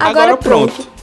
Agora, Agora pronto. pronto.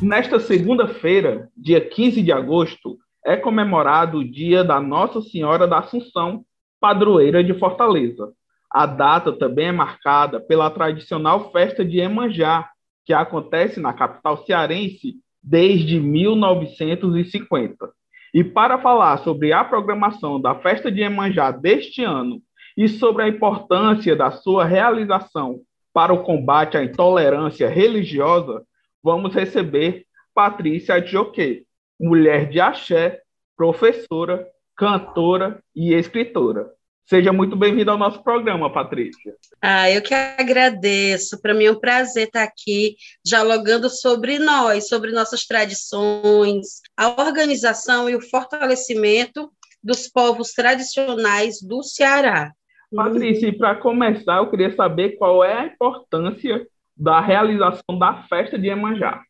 Nesta segunda-feira, dia 15 de agosto, é comemorado o dia da Nossa Senhora da Assunção, padroeira de Fortaleza. A data também é marcada pela tradicional festa de Emanjá, que acontece na capital cearense desde 1950. E para falar sobre a programação da festa de Emanjá deste ano e sobre a importância da sua realização para o combate à intolerância religiosa, vamos receber Patrícia Adjoque, mulher de axé, professora, cantora e escritora. Seja muito bem-vinda ao nosso programa, Patrícia. Ah, eu que agradeço. Para mim é um prazer estar aqui dialogando sobre nós, sobre nossas tradições, a organização e o fortalecimento dos povos tradicionais do Ceará. Patrícia, para começar, eu queria saber qual é a importância da realização da festa de Iemanjá.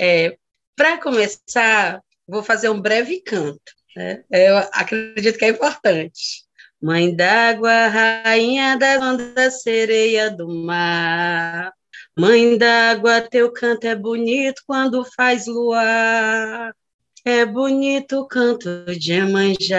É, para começar, vou fazer um breve canto. Né? Eu acredito que é importante. Mãe d'água, rainha das ondas, sereia do mar. Mãe d'água, teu canto é bonito quando faz luar. É bonito o canto de Iemanjá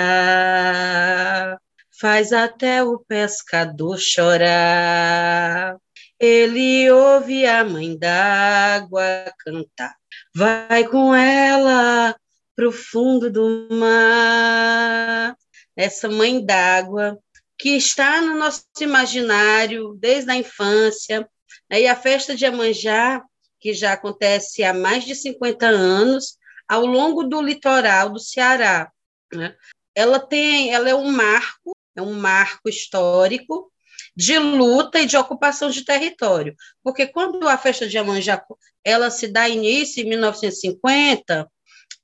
faz até o pescador chorar. Ele ouve a mãe d'água cantar, vai com ela pro fundo do mar. Essa mãe d'água que está no nosso imaginário desde a infância, né? e a festa de Amanjá, que já acontece há mais de 50 anos, ao longo do litoral do Ceará. Né? Ela tem, ela é um marco é um marco histórico de luta e de ocupação de território. Porque quando a festa de Amanjá ela se dá início em 1950,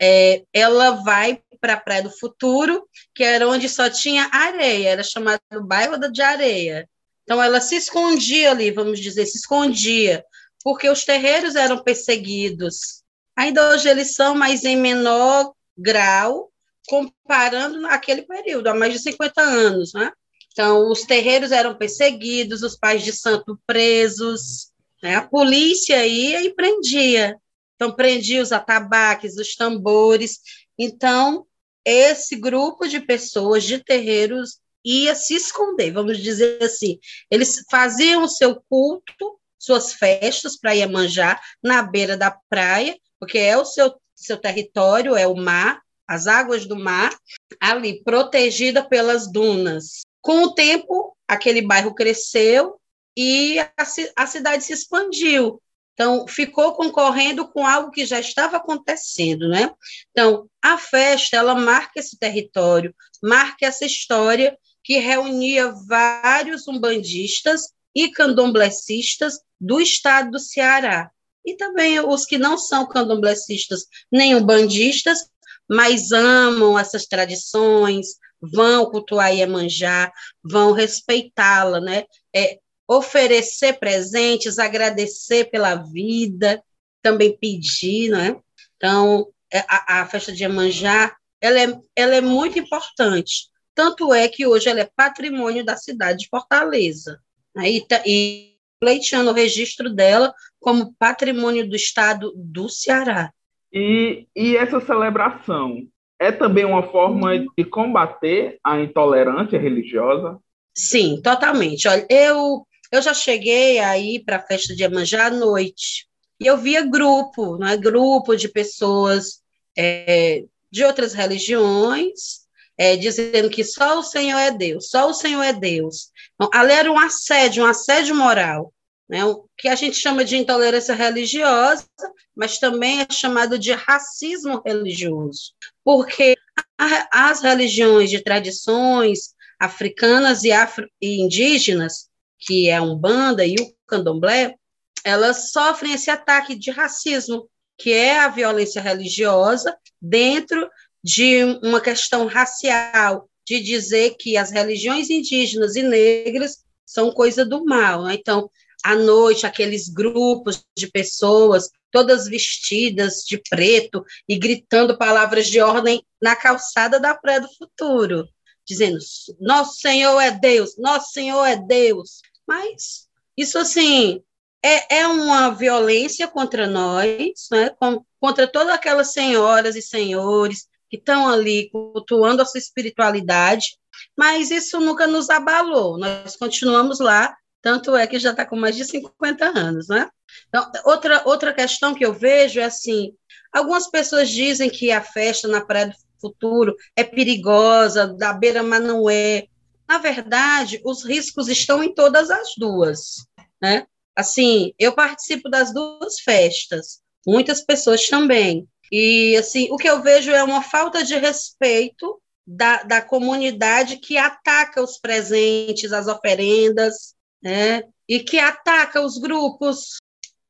é, ela vai para a Praia do Futuro, que era onde só tinha areia, era chamado bairro de areia. Então ela se escondia ali, vamos dizer, se escondia, porque os terreiros eram perseguidos. Ainda hoje eles são, mas em menor grau, comparando naquele período, há mais de 50 anos, né? Então, os terreiros eram perseguidos, os pais de santo presos, né? a polícia ia e prendia. Então, prendia os atabaques, os tambores. Então, esse grupo de pessoas de terreiros ia se esconder, vamos dizer assim. Eles faziam o seu culto, suas festas para Iemanjá, na beira da praia, porque é o seu, seu território, é o mar, as águas do mar, ali protegida pelas dunas. Com o tempo, aquele bairro cresceu e a, a cidade se expandiu. Então, ficou concorrendo com algo que já estava acontecendo, né? Então, a festa, ela marca esse território, marca essa história que reunia vários umbandistas e candomblecistas do estado do Ceará. E também os que não são candomblecistas nem umbandistas, mas amam essas tradições, vão cultuar Iemanjá, vão respeitá-la, né? É, oferecer presentes, agradecer pela vida, também pedir, né? Então, é, a, a festa de Iemanjá, ela é, ela é muito importante, tanto é que hoje ela é patrimônio da cidade de Fortaleza, né? e, e pleiteando o registro dela como patrimônio do estado do Ceará. E, e essa celebração é também uma forma uhum. de combater a intolerância religiosa? Sim, totalmente. Olha, eu, eu já cheguei aí para a festa de Iemanjá à noite e eu via grupo, não é? grupo de pessoas é, de outras religiões, é, dizendo que só o Senhor é Deus, só o Senhor é Deus. Então, ali era um assédio, um assédio moral né, o que a gente chama de intolerância religiosa, mas também é chamado de racismo religioso, porque a, as religiões de tradições africanas e, afro, e indígenas, que é a Umbanda e o Candomblé, elas sofrem esse ataque de racismo, que é a violência religiosa dentro de uma questão racial, de dizer que as religiões indígenas e negras são coisa do mal. Né? Então, à noite, aqueles grupos de pessoas, todas vestidas de preto e gritando palavras de ordem na calçada da Praia do Futuro, dizendo: Nosso Senhor é Deus, Nosso Senhor é Deus. Mas isso, assim, é, é uma violência contra nós, né? contra todas aquelas senhoras e senhores que estão ali cultuando a sua espiritualidade, mas isso nunca nos abalou, nós continuamos lá, tanto é que já está com mais de 50 anos, né? Então, outra, outra questão que eu vejo é assim, algumas pessoas dizem que a festa na Praia do Futuro é perigosa, da beira mas não é. Na verdade, os riscos estão em todas as duas, né? Assim, eu participo das duas festas, muitas pessoas também. E, assim, o que eu vejo é uma falta de respeito da, da comunidade que ataca os presentes, as oferendas, né? E que ataca os grupos.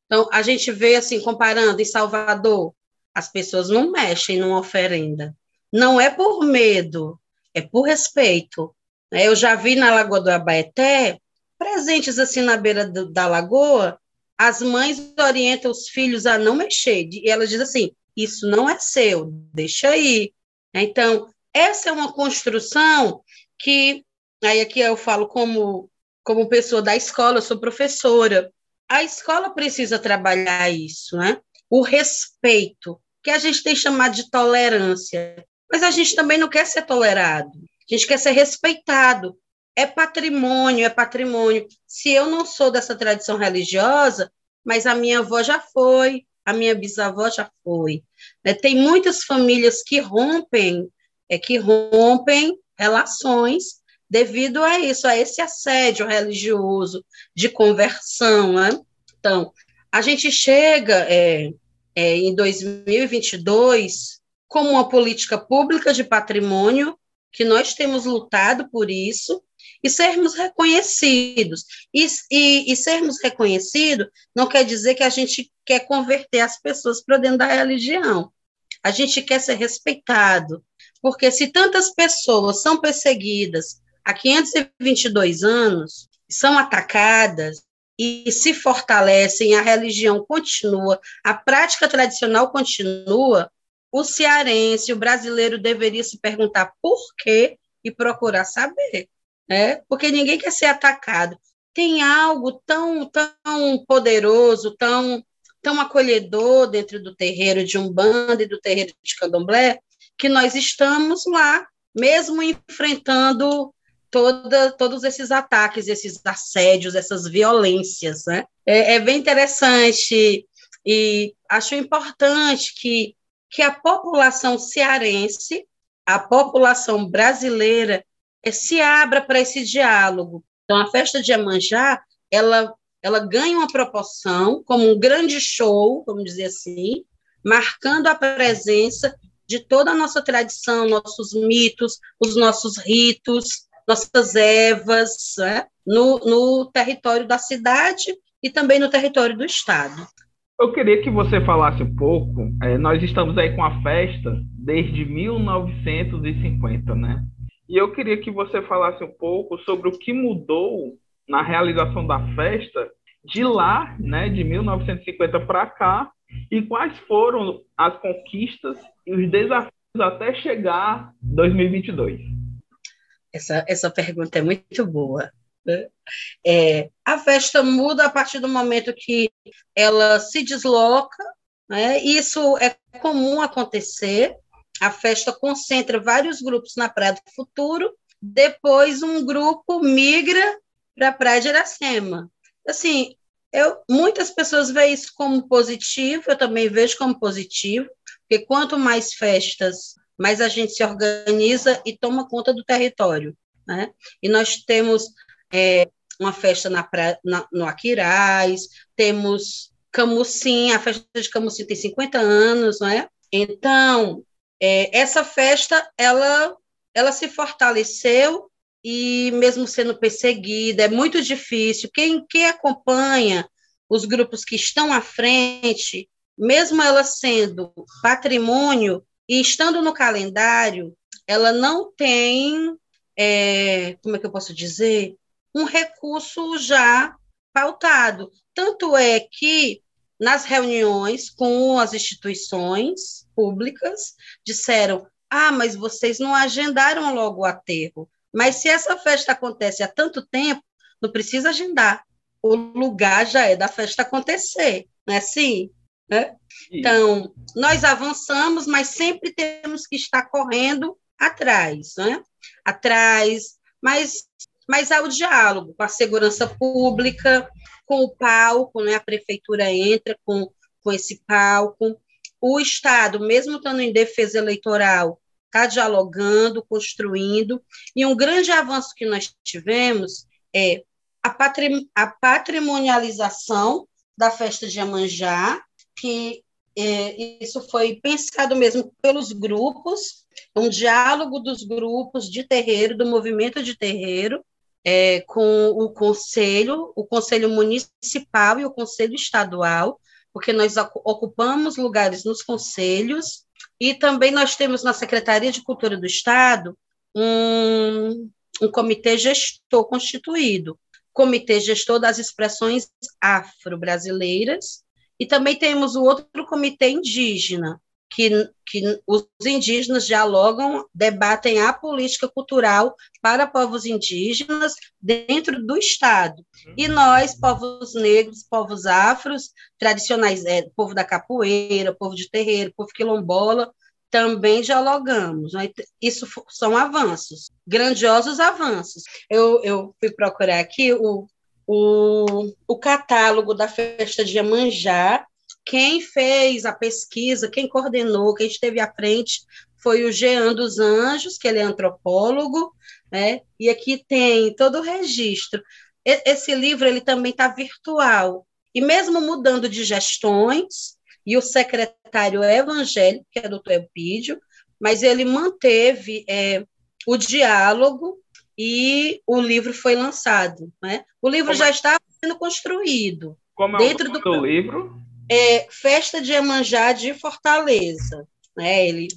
Então, a gente vê, assim, comparando em Salvador, as pessoas não mexem numa oferenda. Não é por medo, é por respeito. Né? Eu já vi na Lagoa do Abaeté presentes assim na beira do, da lagoa, as mães orientam os filhos a não mexer. E elas dizem assim: isso não é seu, deixa aí. Então, essa é uma construção que, aí aqui eu falo como, como pessoa da escola, eu sou professora. A escola precisa trabalhar isso, né? O respeito, que a gente tem chamado de tolerância. Mas a gente também não quer ser tolerado, a gente quer ser respeitado é patrimônio, é patrimônio. Se eu não sou dessa tradição religiosa, mas a minha avó já foi, a minha bisavó já foi. Né? Tem muitas famílias que rompem, é que rompem relações devido a isso, a esse assédio religioso de conversão. Né? Então, a gente chega é, é, em 2022 com uma política pública de patrimônio que nós temos lutado por isso, e sermos reconhecidos. E, e, e sermos reconhecidos não quer dizer que a gente quer converter as pessoas para dentro da religião. A gente quer ser respeitado. Porque se tantas pessoas são perseguidas há 522 anos, são atacadas e se fortalecem, a religião continua, a prática tradicional continua, o cearense, o brasileiro deveria se perguntar por quê e procurar saber né? porque ninguém quer ser atacado. Tem algo tão, tão poderoso, tão, tão acolhedor dentro do terreiro de Umbanda e do terreiro de Candomblé, que nós estamos lá, mesmo enfrentando toda, todos esses ataques, esses assédios, essas violências. Né? É, é bem interessante e acho importante que, que a população cearense, a população brasileira, se abra para esse diálogo. Então, a festa de Iemanjá, ela, ela ganha uma proporção como um grande show, vamos dizer assim, marcando a presença de toda a nossa tradição, nossos mitos, os nossos ritos, nossas ervas, né? no, no território da cidade e também no território do Estado. Eu queria que você falasse um pouco. É, nós estamos aí com a festa desde 1950, né? E eu queria que você falasse um pouco sobre o que mudou na realização da festa de lá, né, de 1950 para cá, e quais foram as conquistas e os desafios até chegar 2022. Essa, essa pergunta é muito boa. Né? É, a festa muda a partir do momento que ela se desloca, né? isso é comum acontecer, a festa concentra vários grupos na Praia do Futuro, depois um grupo migra para a Praia de Iracema. Assim, eu, muitas pessoas veem isso como positivo, eu também vejo como positivo, porque quanto mais festas, mais a gente se organiza e toma conta do território. Né? E nós temos é, uma festa na praia, na, no Aquiraz, temos Camusim, a festa de Camusim tem 50 anos, não é? Então, é, essa festa, ela, ela se fortaleceu e mesmo sendo perseguida, é muito difícil. Quem, quem acompanha os grupos que estão à frente, mesmo ela sendo patrimônio e estando no calendário, ela não tem, é, como é que eu posso dizer, um recurso já pautado. Tanto é que nas reuniões com as instituições públicas, disseram Ah, mas vocês não agendaram logo o aterro. Mas se essa festa acontece há tanto tempo, não precisa agendar. O lugar já é da festa acontecer, não é assim? Né? Então, nós avançamos, mas sempre temos que estar correndo atrás, né? Atrás, mas, mas há o diálogo com a segurança pública, com o palco, né? A prefeitura entra com, com esse palco. O Estado, mesmo estando em defesa eleitoral, está dialogando, construindo. E um grande avanço que nós tivemos é a, patrim a patrimonialização da festa de Amanjá, que é, isso foi pensado mesmo pelos grupos, um diálogo dos grupos de terreiro, do movimento de terreiro, é, com o conselho, o conselho municipal e o conselho estadual, porque nós ocupamos lugares nos conselhos, e também nós temos na Secretaria de Cultura do Estado um, um comitê gestor constituído, comitê gestor das expressões afro-brasileiras, e também temos o outro comitê indígena, que, que os indígenas dialogam, debatem a política cultural para povos indígenas dentro do Estado. E nós, povos negros, povos afros, tradicionais, é, povo da capoeira, povo de terreiro, povo quilombola, também dialogamos. Né? Isso são avanços, grandiosos avanços. Eu, eu fui procurar aqui o, o, o catálogo da festa de Iemanjá. Quem fez a pesquisa, quem coordenou, quem esteve à frente foi o Jean dos Anjos, que ele é antropólogo, né? e aqui tem todo o registro. Esse livro ele também está virtual, e mesmo mudando de gestões, e o secretário evangélico, que é o doutor Elpídio, mas ele manteve é, o diálogo e o livro foi lançado. Né? O livro Como já é? está sendo construído. Como dentro é o do, do livro? É Festa de Emanjá de Fortaleza. Né? Ele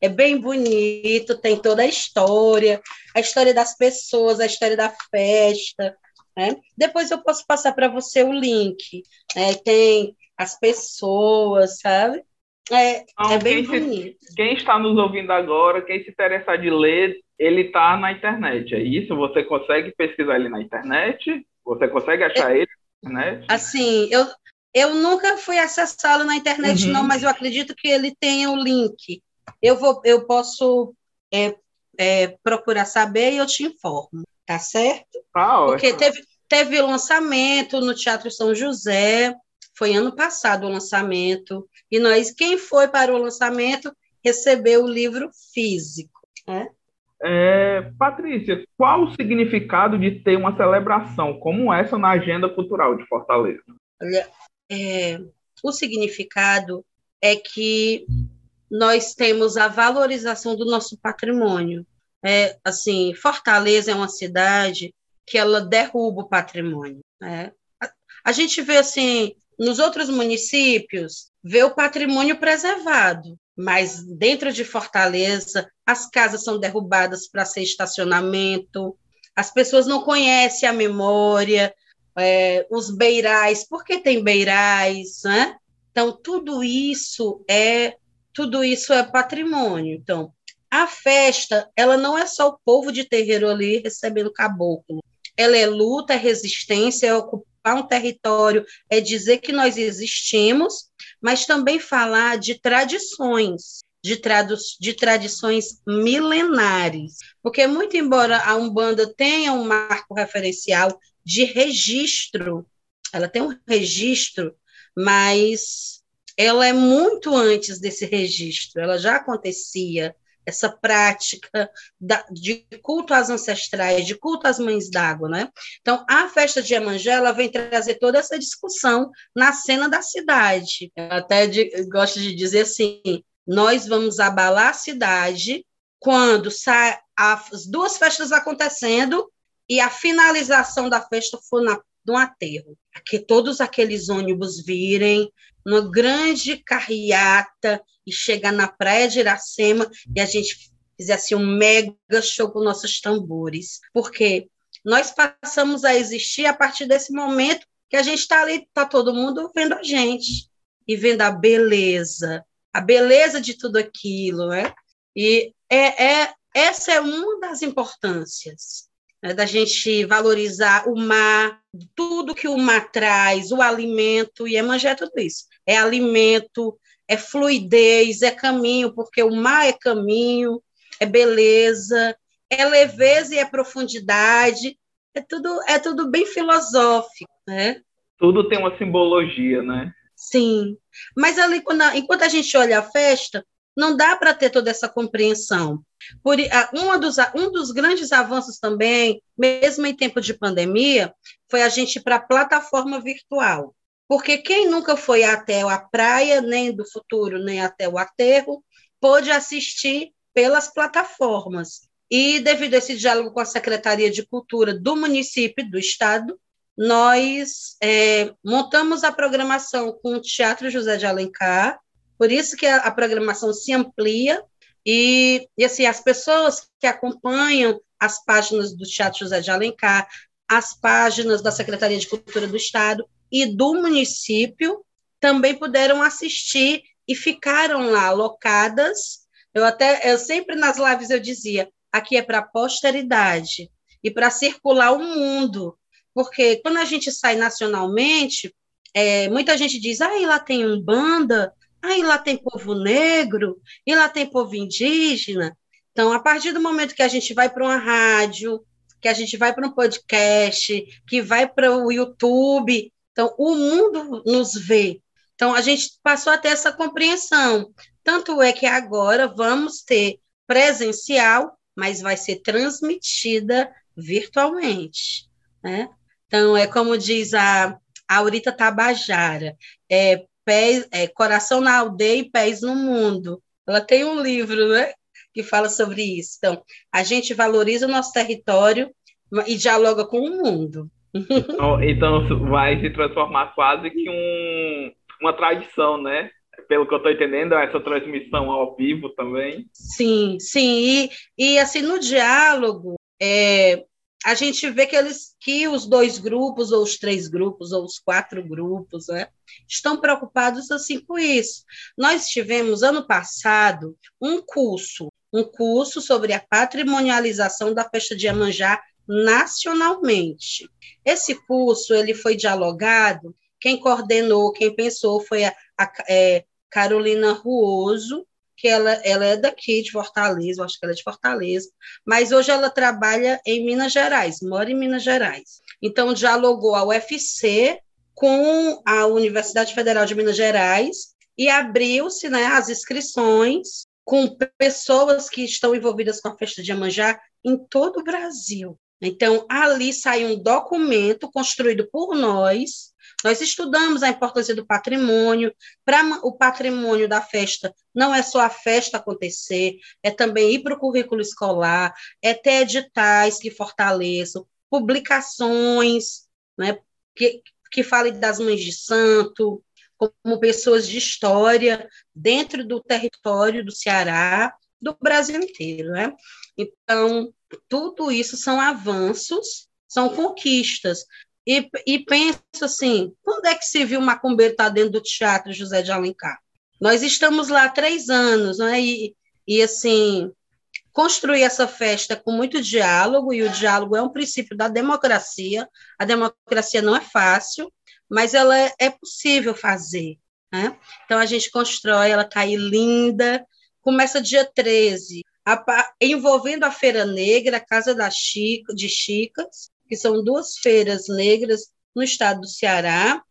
é bem bonito, tem toda a história, a história das pessoas, a história da festa. Né? Depois eu posso passar para você o link. Né? Tem as pessoas, sabe? É, então, é bem quem bonito. Se, quem está nos ouvindo agora, quem se interessar de ler, ele está na internet, é isso? Você consegue pesquisar ele na internet? Você consegue achar é, ele na internet? Assim, eu, eu nunca fui acessá-lo na internet, uhum. não, mas eu acredito que ele tenha o link. Eu, vou, eu posso é, é, procurar saber e eu te informo, tá certo? Ah, Porque teve, teve lançamento no Teatro São José, foi ano passado o lançamento, e nós, quem foi para o lançamento, recebeu o livro físico. Né? É, Patrícia, qual o significado de ter uma celebração como essa na agenda cultural de Fortaleza? Olha, é, o significado é que nós temos a valorização do nosso patrimônio. É, assim, Fortaleza é uma cidade que ela derruba o patrimônio. Né? A, a gente vê assim nos outros municípios, vê o patrimônio preservado, mas dentro de Fortaleza, as casas são derrubadas para ser estacionamento, as pessoas não conhecem a memória, é, os beirais, por que tem beirais, né? Então, tudo isso é tudo isso é patrimônio. Então, a festa, ela não é só o povo de terreiro ali recebendo caboclo. Ela é luta, é resistência, é ocupar um território, é dizer que nós existimos, mas também falar de tradições, de, tradu de tradições milenares. Porque, muito embora a Umbanda tenha um marco referencial de registro, ela tem um registro, mas ela é muito antes desse registro, ela já acontecia essa prática da, de culto às ancestrais, de culto às mães d'água, né? Então, a festa de Iemanjá, vem trazer toda essa discussão na cena da cidade. Eu até de, gosto de dizer assim, nós vamos abalar a cidade quando sai as duas festas acontecendo e a finalização da festa for na, no aterro. Que todos aqueles ônibus virem, uma grande carreata, e chegar na praia de Iracema e a gente fizesse um mega show com nossos tambores. Porque nós passamos a existir a partir desse momento que a gente está ali, está todo mundo vendo a gente e vendo a beleza, a beleza de tudo aquilo, né? E é, é, essa é uma das importâncias né, da gente valorizar o mar, tudo que o mar traz, o alimento, e Emanjá é tudo isso. É alimento, é fluidez, é caminho, porque o mar é caminho, é beleza, é leveza e é profundidade, é tudo, é tudo bem filosófico, né? Tudo tem uma simbologia, né? Sim. Mas ali, quando, enquanto a gente olha a festa, não dá para ter toda essa compreensão. Por, um, dos, um dos grandes avanços também, mesmo em tempo de pandemia, foi a gente ir para a plataforma virtual. Porque quem nunca foi até a praia, nem do futuro, nem até o aterro, pôde assistir pelas plataformas. E devido a esse diálogo com a Secretaria de Cultura do município e do estado, nós é, montamos a programação com o Teatro José de Alencar, por isso que a, a programação se amplia e, e assim, as pessoas que acompanham as páginas do Teatro José de Alencar, as páginas da Secretaria de Cultura do Estado e do município também puderam assistir e ficaram lá alocadas. Eu até, eu sempre nas lives eu dizia, aqui é para a posteridade e para circular o mundo, porque quando a gente sai nacionalmente, é, muita gente diz, ah, lá tem um banda, ah, lá tem povo negro, e lá tem povo indígena. Então, a partir do momento que a gente vai para uma rádio, que a gente vai para um podcast, que vai para o YouTube, então o mundo nos vê. Então, a gente passou a ter essa compreensão. Tanto é que agora vamos ter presencial, mas vai ser transmitida virtualmente. Né? Então, é como diz a Aurita Tabajara, é, pés, é, Coração na Aldeia e Pés no Mundo. Ela tem um livro né, que fala sobre isso. Então, a gente valoriza o nosso território e dialoga com o mundo. Então, então vai se transformar quase que um, uma tradição, né? Pelo que eu estou entendendo, essa transmissão ao vivo também. Sim, sim. E, e assim, no diálogo, é, a gente vê que, eles, que os dois grupos, ou os três grupos, ou os quatro grupos, né, estão preocupados assim com isso. Nós tivemos, ano passado, um curso, um curso sobre a patrimonialização da festa de Iemanjá nacionalmente. Esse curso ele foi dialogado, quem coordenou, quem pensou foi a, a é, Carolina Ruoso, que ela, ela é daqui de Fortaleza, acho que ela é de Fortaleza, mas hoje ela trabalha em Minas Gerais, mora em Minas Gerais. Então, dialogou a UFC com a Universidade Federal de Minas Gerais e abriu-se né, as inscrições com pessoas que estão envolvidas com a festa de Amanjá em todo o Brasil. Então, ali sai um documento construído por nós, nós estudamos a importância do patrimônio. Para o patrimônio da festa, não é só a festa acontecer, é também ir para o currículo escolar, é ter editais que fortaleçam, publicações né, que, que falem das mães de santo, como pessoas de história dentro do território do Ceará, do Brasil inteiro. Né? Então, tudo isso são avanços, são conquistas. E, e penso assim, quando é que se viu macumbeiro estar tá dentro do Teatro José de Alencar? Nós estamos lá há três anos, né? E, e assim, construir essa festa com muito diálogo, e o diálogo é um princípio da democracia. A democracia não é fácil, mas ela é, é possível fazer. Né? Então, a gente constrói, ela está aí linda. Começa dia 13, a, envolvendo a Feira Negra, a Casa da Chica, de Chicas, que são duas feiras negras no estado do Ceará,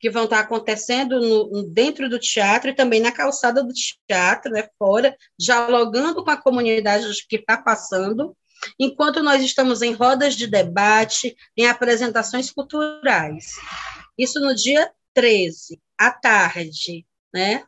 que vão estar acontecendo no, dentro do teatro e também na calçada do teatro, né, fora, dialogando com a comunidade que está passando, enquanto nós estamos em rodas de debate, em apresentações culturais. Isso no dia 13, à tarde, né?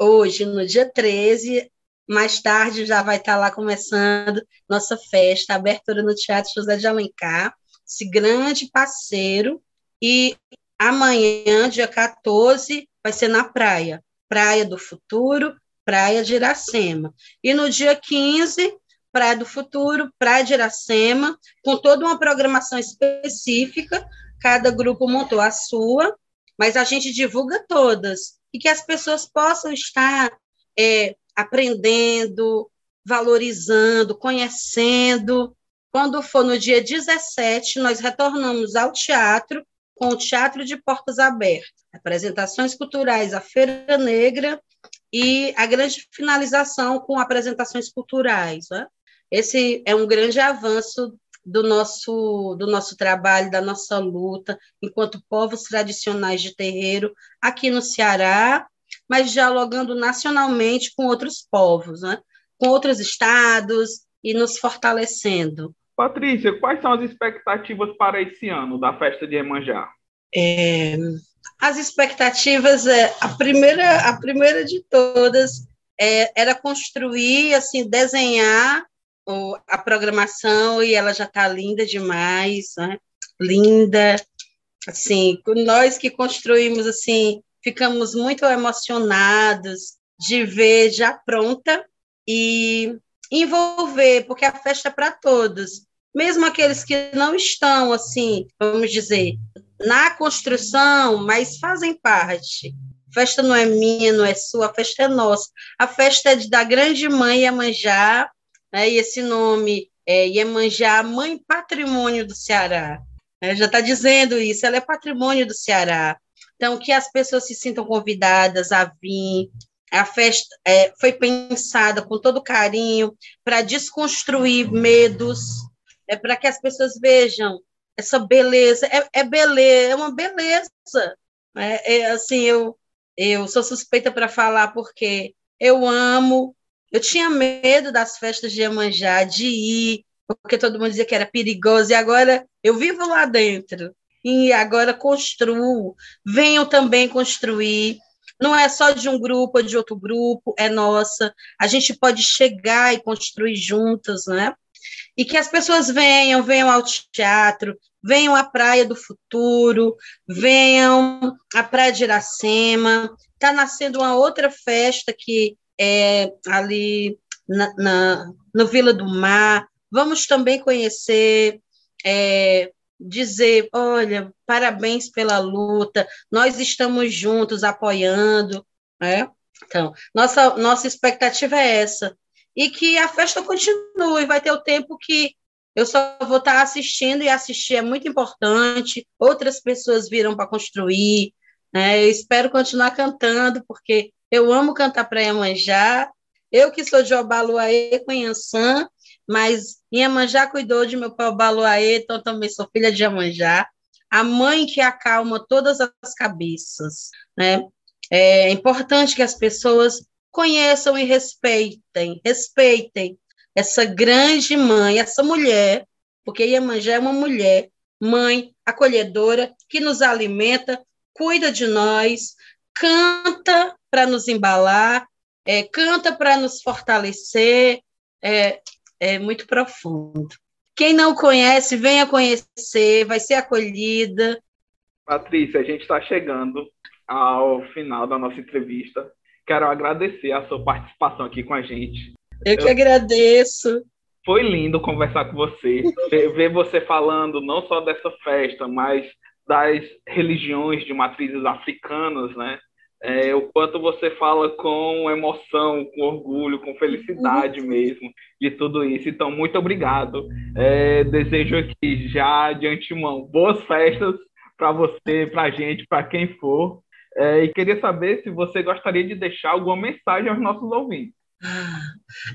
Hoje, no dia 13, mais tarde já vai estar lá começando nossa festa, abertura no Teatro José de Alencar, esse grande parceiro. E amanhã, dia 14, vai ser na praia, Praia do Futuro, Praia de Iracema. E no dia 15, Praia do Futuro, Praia de Iracema, com toda uma programação específica, cada grupo montou a sua, mas a gente divulga todas, e que as pessoas possam estar é, aprendendo, valorizando, conhecendo. Quando for no dia 17, nós retornamos ao teatro com o Teatro de Portas Abertas, apresentações culturais, a Feira Negra e a grande finalização com apresentações culturais. Né? Esse é um grande avanço do nosso, do nosso trabalho, da nossa luta, enquanto povos tradicionais de terreiro aqui no Ceará, mas dialogando nacionalmente com outros povos, né? com outros estados e nos fortalecendo. Patrícia, quais são as expectativas para esse ano da festa de Emanjá? É, as expectativas, é, a primeira, a primeira de todas é, era construir, assim, desenhar o, a programação e ela já está linda demais, né? linda, assim, nós que construímos, assim, ficamos muito emocionados de ver já pronta e envolver, porque a festa é para todos, mesmo aqueles que não estão, assim, vamos dizer, na construção, mas fazem parte. A festa não é minha, não é sua, a festa é nossa. A festa é da grande mãe Iemanjá, né, e esse nome é Iemanjá, mãe patrimônio do Ceará. É, já está dizendo isso, ela é patrimônio do Ceará. Então, que as pessoas se sintam convidadas a vir. A festa é, foi pensada com todo carinho para desconstruir medos, é para que as pessoas vejam essa beleza. É, é beleza, é uma beleza. É, é assim, eu, eu sou suspeita para falar porque eu amo eu tinha medo das festas de Iemanjá, de ir, porque todo mundo dizia que era perigoso, e agora eu vivo lá dentro. E agora construo. Venham também construir. Não é só de um grupo ou de outro grupo, é nossa. A gente pode chegar e construir juntas, né? E que as pessoas venham, venham ao teatro, venham à Praia do Futuro, venham à Praia de Iracema. Está nascendo uma outra festa que é, ali na, na, no Vila do Mar. Vamos também conhecer, é, dizer, olha, parabéns pela luta, nós estamos juntos apoiando, né? Então, nossa, nossa expectativa é essa. E que a festa continue, vai ter o tempo que eu só vou estar assistindo, e assistir é muito importante, outras pessoas viram para construir, né? Eu espero continuar cantando, porque eu amo cantar para Iemanjá. Eu que sou de Obaluaê Yansan, mas Iemanjá cuidou de meu pai Obaluaê, então também sou filha de Iemanjá. A mãe que acalma todas as cabeças, né? É importante que as pessoas conheçam e respeitem, respeitem essa grande mãe, essa mulher, porque Iemanjá é uma mulher, mãe, acolhedora, que nos alimenta, cuida de nós, canta para nos embalar, é, canta para nos fortalecer, é, é muito profundo. Quem não conhece, venha conhecer, vai ser acolhida. Patrícia, a gente está chegando ao final da nossa entrevista. Quero agradecer a sua participação aqui com a gente. Eu que Eu... agradeço. Foi lindo conversar com você, ver você falando não só dessa festa, mas das religiões de matrizes africanas, né? É, o quanto você fala com emoção, com orgulho, com felicidade uhum. mesmo de tudo isso. Então, muito obrigado. É, desejo aqui já de antemão boas festas para você, para a gente, para quem for. É, e queria saber se você gostaria de deixar alguma mensagem aos nossos ouvintes.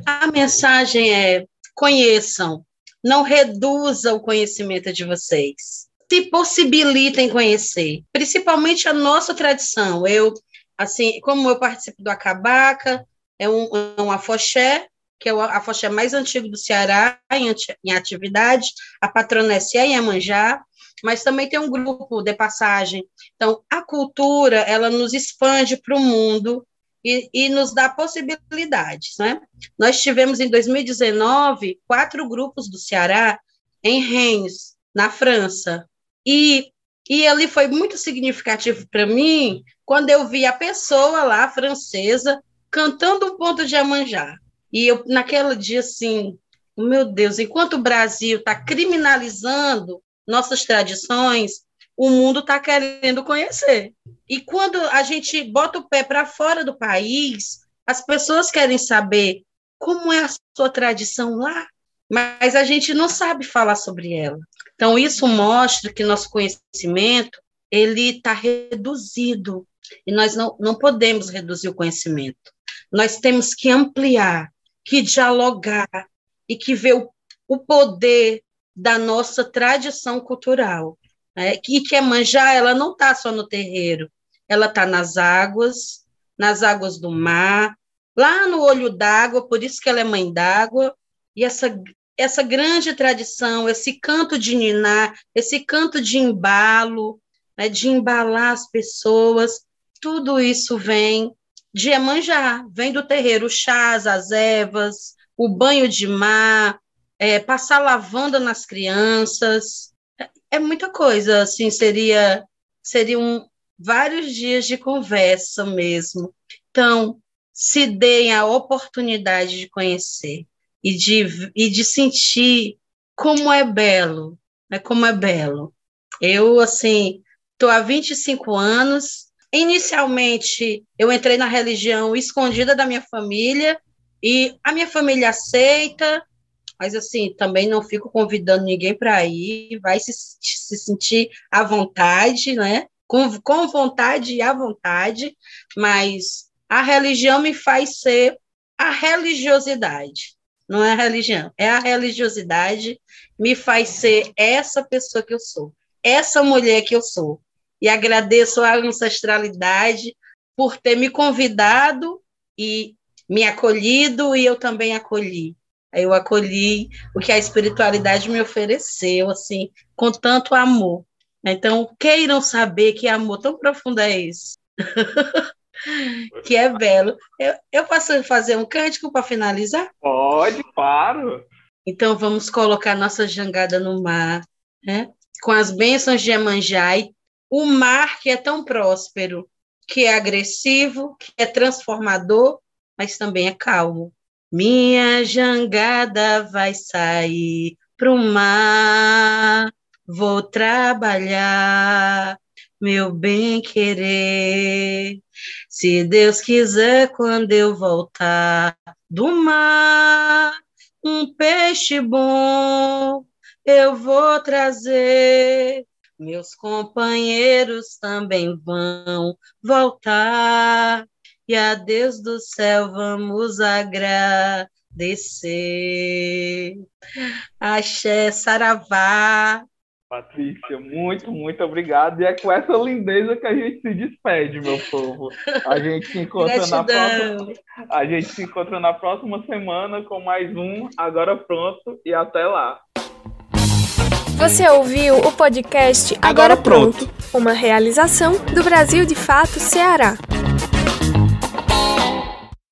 A mensagem é: conheçam, não reduza o conhecimento de vocês se possibilitem conhecer, principalmente a nossa tradição. Eu, assim, como eu participo do Acabaca, é um, é um afoxé, que é o afoxé mais antigo do Ceará em, em atividade, a patrona é Iemanjá, mas também tem um grupo de passagem. Então, a cultura, ela nos expande para o mundo e, e, nos dá possibilidades, né? Nós tivemos, em 2019, quatro grupos do Ceará em Reims, na França, e, e ali foi muito significativo para mim quando eu vi a pessoa lá, francesa, cantando um ponto de Amanjá. E eu, naquele dia, assim, meu Deus, enquanto o Brasil está criminalizando nossas tradições, o mundo está querendo conhecer. E quando a gente bota o pé para fora do país, as pessoas querem saber como é a sua tradição lá, mas a gente não sabe falar sobre ela. Então, isso mostra que nosso conhecimento ele está reduzido, e nós não, não podemos reduzir o conhecimento. Nós temos que ampliar, que dialogar e que ver o, o poder da nossa tradição cultural. Né? E que a manjá, ela não está só no terreiro, ela está nas águas, nas águas do mar, lá no olho d'água, por isso que ela é mãe d'água, e essa, essa grande tradição, esse canto de niná, esse canto de embalo, né, de embalar as pessoas, tudo isso vem de Emanjá, vem do terreiro, chás, as ervas, o banho de mar, é, passar lavanda nas crianças, é, é muita coisa, assim, seria, seriam vários dias de conversa mesmo. Então, se deem a oportunidade de conhecer e de, e de sentir como é belo, né, como é belo. Eu, assim, estou há 25 anos, inicialmente eu entrei na religião escondida da minha família, e a minha família aceita, mas assim, também não fico convidando ninguém para ir, vai se, se sentir à vontade, né? Com, com vontade e à vontade, mas a religião me faz ser a religiosidade. Não é a religião, é a religiosidade me faz ser essa pessoa que eu sou, essa mulher que eu sou. E agradeço a ancestralidade por ter me convidado e me acolhido, e eu também acolhi. Eu acolhi o que a espiritualidade me ofereceu, assim, com tanto amor. Então, queiram saber que amor tão profundo é esse. que é belo. Eu, eu posso fazer um cântico para finalizar? Pode, claro. Então vamos colocar nossa jangada no mar, né? com as bênçãos de Emanjá, o mar que é tão próspero, que é agressivo, que é transformador, mas também é calmo. Minha jangada vai sair para o mar, vou trabalhar meu bem querer. Se Deus quiser, quando eu voltar do mar, um peixe bom eu vou trazer. Meus companheiros também vão voltar. E a Deus do céu vamos agradecer. Axé, Saravá. Patrícia, muito, muito obrigado. E é com essa lindeza que a gente se despede, meu povo. A gente se encontra na próxima. A gente se encontra na próxima semana com mais um Agora Pronto e até lá. Você ouviu o podcast Agora, Agora pronto. pronto, uma realização do Brasil de Fato Ceará.